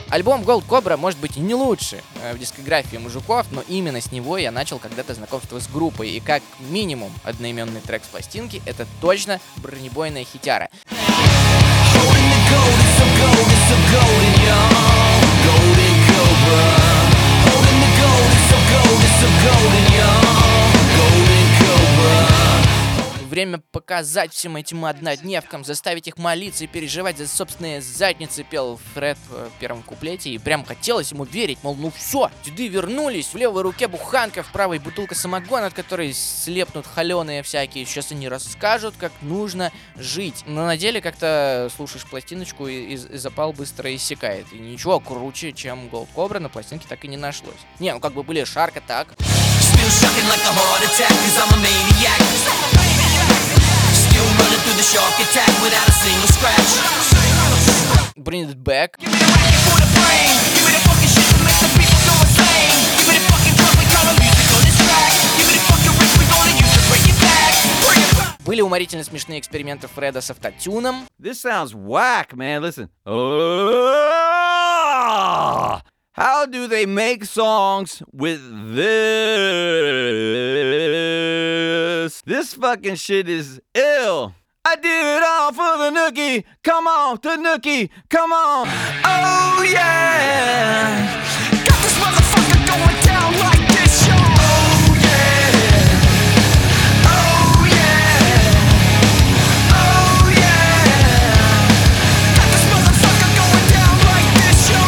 Альбом Gold Cobra может быть и не лучше э, в дискографии мужиков, но именно с него я начал когда-то знакомство с группой. И как минимум одноименный трек с пластинки это точно бронебойная хитяра. Время показать всем этим однодневкам, заставить их молиться и переживать за собственные задницы, пел Фред в первом куплете. И прям хотелось ему верить, мол, ну все, деды вернулись, в левой руке буханка, в правой бутылка самогона, от которой слепнут холеные всякие. Сейчас они расскажут, как нужно жить. Но на деле как-то слушаешь пластиночку и, и- и запал быстро иссякает. И ничего круче, чем Gold Cobra на пластинке так и не нашлось. Не, ну как бы были Шарка так, Still Still running through the shark attack without a single scratch. Bring It Back. Give me the racket for the brain. Give me the fucking shit to make the people go insane. Give me the fucking drug, we got music on this track. Give me the fucking risk, we gonna use to bring it back. Bring it back. Были уморительно смешные эксперименты Фреда с автотюном. This sounds whack, man. Listen. Oh, how do they make songs with this? This fucking shit is ill. I did it all for the nookie. Come on, the nookie. Come on. Oh yeah. Got this motherfucker going down like this, yo. Oh yeah. Oh yeah. Oh yeah. Got this motherfucker going down like this, yo.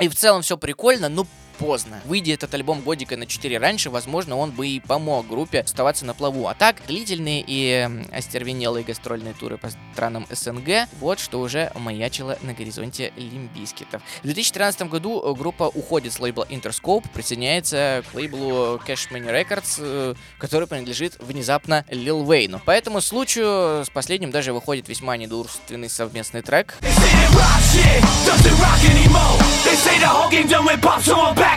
И в целом все прикольно, но поздно. Выйдя этот альбом годика на 4 раньше, возможно, он бы и помог группе оставаться на плаву. А так, длительные и остервенелые гастрольные туры по странам СНГ, вот что уже маячило на горизонте лимбискетов. В 2013 году э, группа уходит с лейбла Interscope, присоединяется к лейблу Cash Money Records, э, который принадлежит внезапно Лил Вейну. По этому случаю с последним даже выходит весьма недурственный совместный трек. They say. They the whole game done with pop, so I'm back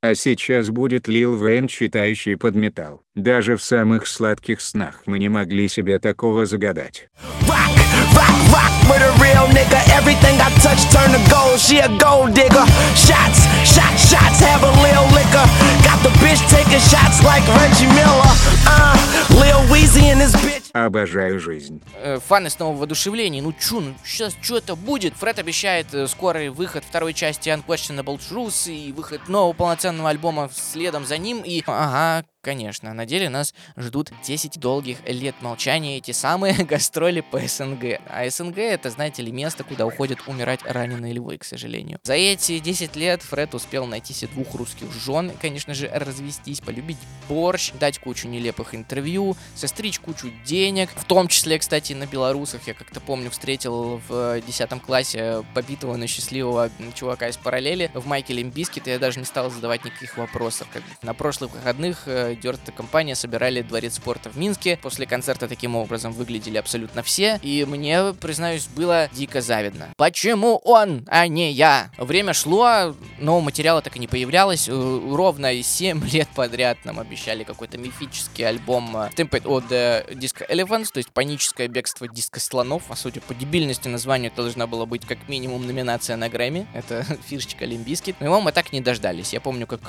А сейчас будет Лил Вейн, читающий под металл. Даже в самых сладких снах мы не могли себе такого загадать. Rock, rock, rock with a real nigga. Everything I touch turn to gold. She a gold digger. Shots, shots, shots. Have a lil liquor. The bitch taking shots like Reggie Miller. Uh, Lil Weezy and this bitch. Обожаю жизнь. Э, Фаны снова в воодушевлении. Ну чё, ну сейчас что это будет? Фред обещает э, скорый выход второй части Unquestionable Truth и выход нового полноценного альбома следом за ним. И, ага, конечно, на деле нас ждут 10 долгих лет молчания, эти самые гастроли по СНГ. А СНГ это, знаете ли, место, куда уходят умирать раненые львы, к сожалению. За эти 10 лет Фред успел найти себе двух русских жен, конечно же, развестись, полюбить борщ, дать кучу нелепых интервью, состричь кучу денег, в том числе, кстати, на белорусах. Я как-то помню, встретил в 10 классе побитого, но счастливого чувака из параллели в майке Limp Bizkit, и я даже не стал задавать никаких вопросов. Как на прошлых выходных э, Дёрта компания собирали дворец спорта в Минске. После концерта таким образом выглядели абсолютно все, и мне, признаюсь, было дико завидно. Почему он, а не я? Время шло, но материала так и не появлялось. Э, Ровно 7 лет подряд нам обещали какой-то мифический альбом э, Stampede of э, Disco Elephants, то есть паническое бегство диско слонов. А судя по дебильности названия, это должна была быть как минимум номинация на Грэмми. Это фишечка Limp Bizkit. Но его мы так не дождались. Я помню, как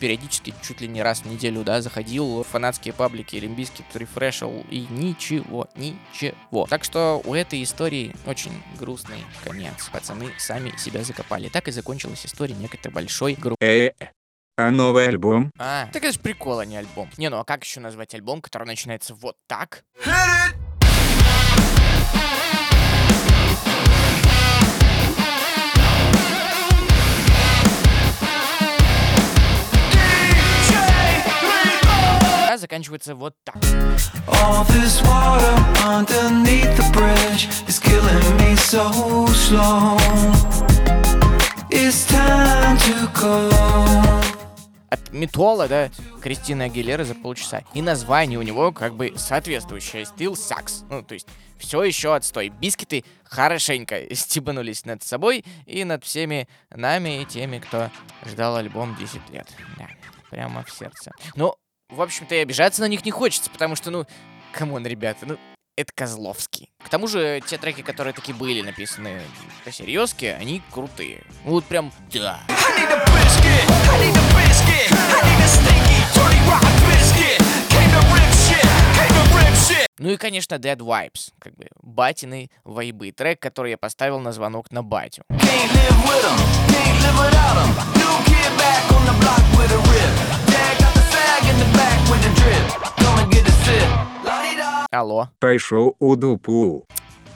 периодически, чуть ли не раз в неделю, да, заходил в фанатские паблики Limp Bizkit, рефрешил и ничего, ничего. Так что у этой истории очень грустный конец. Пацаны сами себя закопали. Так и закончилась история некогда большой группы. Э, а новый альбом? А, так это же прикол, а не альбом. Не, ну а как еще назвать альбом, который начинается вот так? Заканчивается вот так. All this water underneath the bridge is killing me so slow. It's time to go. От Метола, да, Кристина Агилера за полчаса. И название у него как бы соответствующее. Still sucks. Ну, то есть, все еще отстой. Бискеты хорошенько стебанулись над собой и над всеми нами и теми, кто ждал альбом 10 лет. Да, прямо в сердце. Ну, в общем-то, и обижаться на них не хочется, потому что, ну, come on, ребята, ну, это Козловский. К тому же, те треки, которые таки были написаны по-серьезки, они крутые. Ну, вот прям, да. Ну и, конечно, Dad Vibes, как бы батины вайбы. Трек, который я поставил на звонок на батю. Can't live with 'em, can't live. Алло. Пошел у дупу.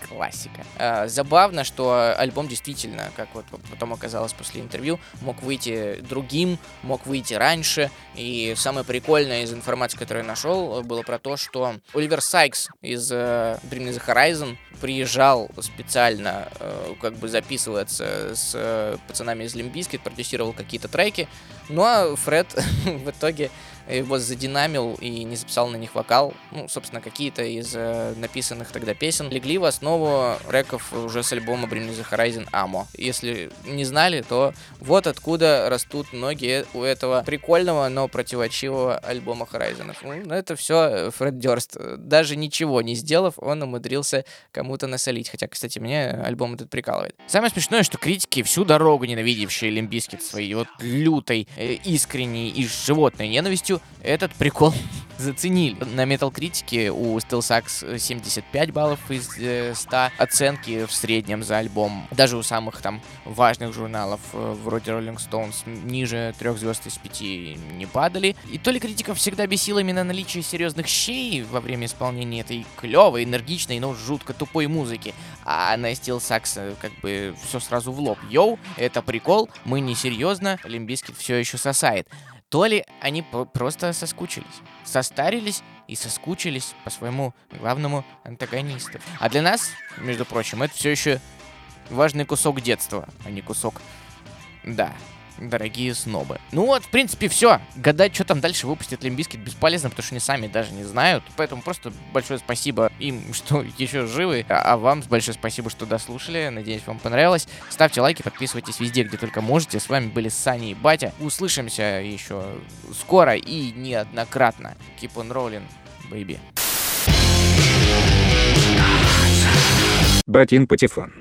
Классика. А, забавно, что альбом действительно, как вот потом оказалось после интервью, мог выйти другим, мог выйти раньше. И самое прикольное из информации, которую я нашел, было про то, что Оливер Сайкс из э, Me The Horizon приезжал специально э, как бы записываться с э, пацанами из Limp Bizkit, продюсировал какие-то треки. Ну а Фред в итоге его задинамил и не записал на них вокал. Ну, собственно, какие-то из э, написанных тогда песен легли в основу треков уже с альбома Bring Me The Horizon Amo. Если не знали, то вот откуда растут ноги у этого прикольного, но противоречивого альбома Horizon. Ну, это все Фред Дёрст. Даже ничего не сделав, он умудрился кому-то насолить. Хотя, кстати, мне альбом этот прикалывает. Самое смешное, что критики всю дорогу ненавидевшие Limp Bizkit своей вот лютой, э, искренней и животной ненавистью этот прикол заценили. На Metacritic е у Still Sucks 75 баллов из э, 100 оценки в среднем за альбом. Даже у самых там важных журналов, э, вроде Rolling Stone, ниже трех звезд из пяти не падали. И то ли критиков всегда бесило именно наличие серьезных щей во время исполнения этой клевой, энергичной, но жутко тупой музыки. А на Still Sucks э, как бы все сразу в лоб. Йоу, это прикол, мы не серьезно, Limp Bizkit все еще сосает. То ли они просто соскучились, состарились и соскучились по своему главному антагонисту. А для нас, между прочим, это все еще важный кусок детства, а не кусок... Да, дорогие снобы. Ну вот, в принципе, все. Гадать, что там дальше выпустит Limp Bizkit, бесполезно, потому что они сами даже не знают. Поэтому просто большое спасибо им, что еще живы. А а вам большое спасибо, что дослушали. Надеюсь, вам понравилось. Ставьте лайки, подписывайтесь везде, где только можете. С вами были Саня и Батя. Услышимся еще скоро и неоднократно. Keep on rolling, baby. Батин Патефон.